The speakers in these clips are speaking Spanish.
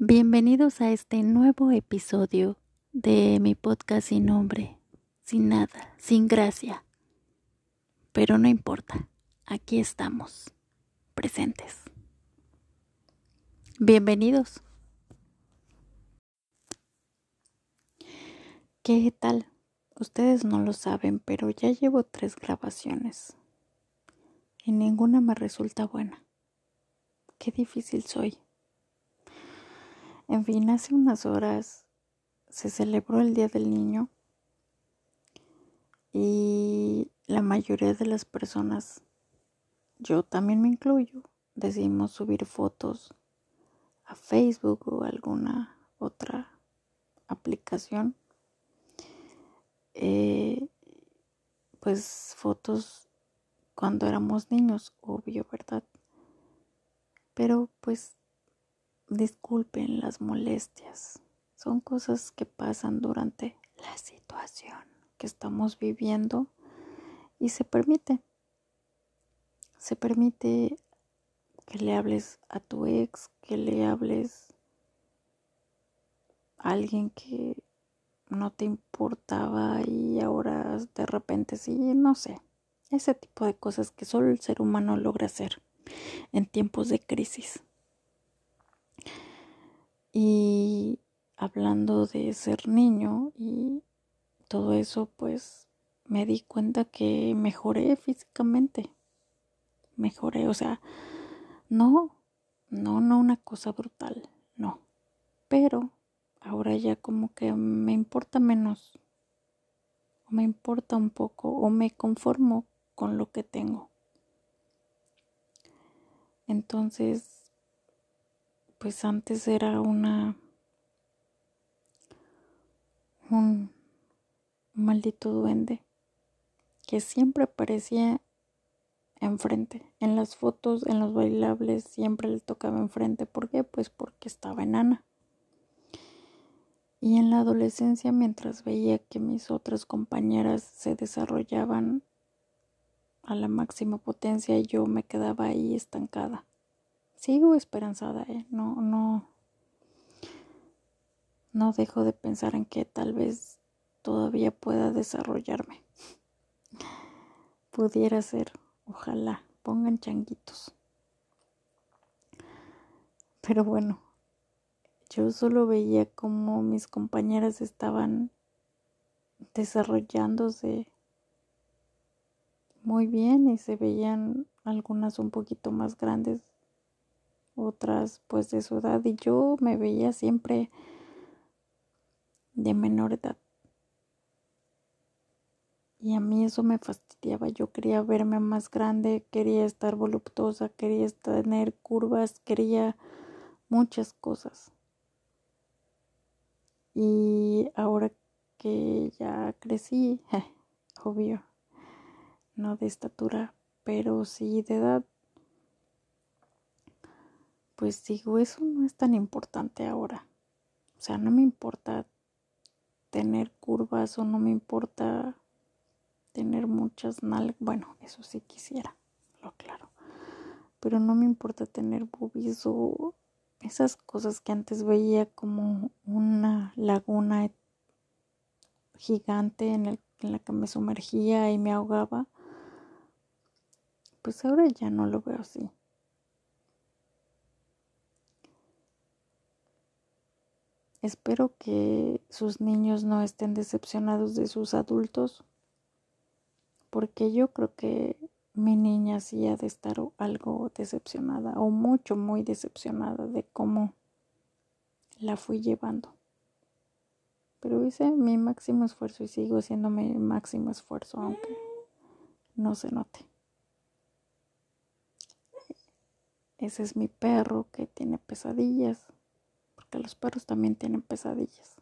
Bienvenidos a este nuevo episodio de mi podcast sin nombre, sin nada, sin gracia. Pero no importa, aquí estamos, presentes. Bienvenidos. ¿Qué tal? Ustedes no lo saben, pero ya llevo tres grabaciones y ninguna me resulta buena. Qué difícil soy. En fin, hace unas horas se celebró el Día del Niño y la mayoría de las personas, yo también me incluyo, decidimos subir fotos a Facebook o alguna otra aplicación. Eh, pues fotos cuando éramos niños, obvio, ¿verdad? Pero pues disculpen las molestias. Son cosas que pasan durante la situación que estamos viviendo y se permite. Se permite que le hables a tu ex, que le hables a alguien que no te importaba y ahora de repente sí, no sé. Ese tipo de cosas que solo el ser humano logra hacer en tiempos de crisis. Y hablando de ser niño y todo eso, pues me di cuenta que mejoré físicamente. Mejoré, o sea, no, no, no una cosa brutal, no. Pero ahora ya como que me importa menos, o me importa un poco, o me conformo con lo que tengo. Entonces, pues antes era una un maldito duende que siempre aparecía enfrente. En las fotos, en los bailables, siempre le tocaba enfrente. ¿Por qué? Pues porque estaba enana. Y en la adolescencia, mientras veía que mis otras compañeras se desarrollaban a la máxima potencia, yo me quedaba ahí estancada sigo esperanzada, ¿eh? No, no, no dejo de pensar en que tal vez todavía pueda desarrollarme. Pudiera ser, ojalá, pongan changuitos. Pero bueno, yo solo veía como mis compañeras estaban desarrollándose muy bien y se veían algunas un poquito más grandes otras pues de su edad y yo me veía siempre de menor edad. Y a mí eso me fastidiaba. Yo quería verme más grande, quería estar voluptuosa, quería tener curvas, quería muchas cosas. Y ahora que ya crecí, obvio, no de estatura, pero sí de edad, pues digo, eso no es tan importante ahora. O sea, no me importa tener curvas o no me importa tener muchas nalgas. Bueno, eso sí quisiera, lo claro. Pero no me importa tener boobies o esas cosas que antes veía como una laguna gigante en, el, en la que me sumergía y me ahogaba. Pues ahora ya no lo veo así. Espero que sus niños no estén decepcionados de sus adultos, porque yo creo que mi niña sí ha de estar algo decepcionada o mucho, muy decepcionada de cómo la fui llevando. Pero hice mi máximo esfuerzo y sigo haciendo mi máximo esfuerzo, aunque no se note. Ese es mi perro que tiene pesadillas que los perros también tienen pesadillas.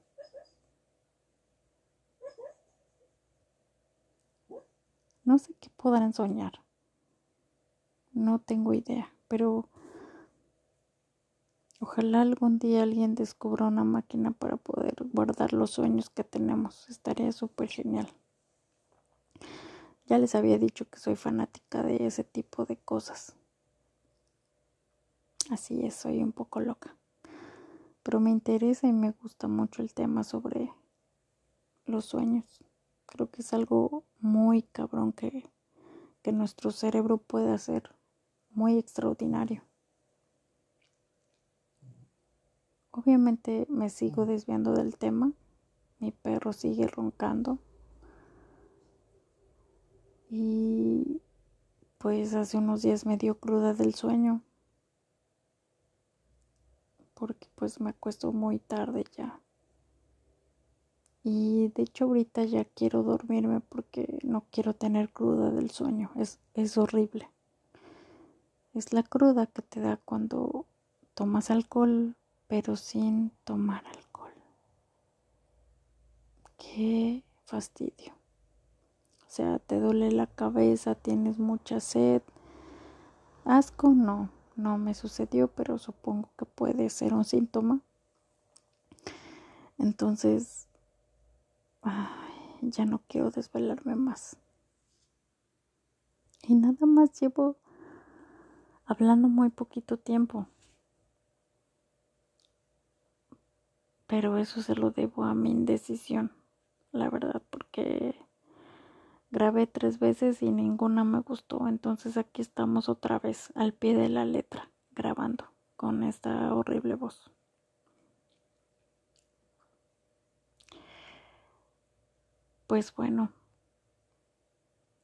No sé qué podrán soñar. No tengo idea, pero ojalá algún día alguien descubra una máquina para poder guardar los sueños que tenemos. Estaría súper genial. Ya les había dicho que soy fanática de ese tipo de cosas. Así es, soy un poco loca. Pero me interesa y me gusta mucho el tema sobre los sueños. Creo que es algo muy cabrón que, que nuestro cerebro puede hacer, muy extraordinario. Obviamente me sigo desviando del tema. Mi perro sigue roncando. Y pues hace unos días me dio cruda del sueño. Porque pues me acuesto muy tarde ya. Y de hecho ahorita ya quiero dormirme porque no quiero tener cruda del sueño. Es, es horrible. Es la cruda que te da cuando tomas alcohol pero sin tomar alcohol. Qué fastidio. O sea, te duele la cabeza, tienes mucha sed. Asco no, no me sucedió, pero supongo que puede ser un síntoma. Entonces, ya no quiero desvelarme más. Y nada más llevo hablando muy poquito tiempo. pero eso se lo debo a mi indecisión, la verdad, porque grabé tres veces y ninguna me gustó, entonces aquí estamos otra vez al pie de la letra, grabando con esta horrible voz. Pues bueno,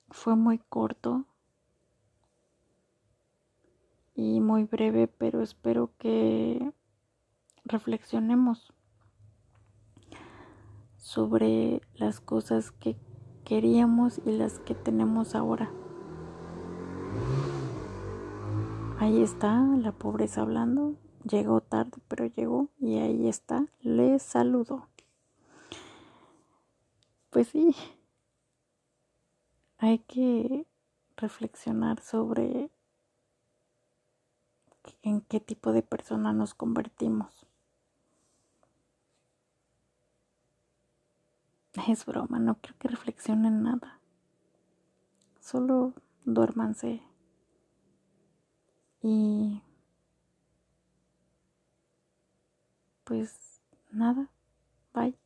fue muy corto y muy breve, pero espero que reflexionemos sobre las cosas que queríamos y las que tenemos ahora. Ahí está la pobreza hablando. Llegó tarde, pero llegó y ahí está. Le saludo. Pues sí, hay que reflexionar sobre en qué tipo de persona nos convertimos. Es broma, no creo que reflexionen nada. Solo duérmanse. Y pues nada, bye.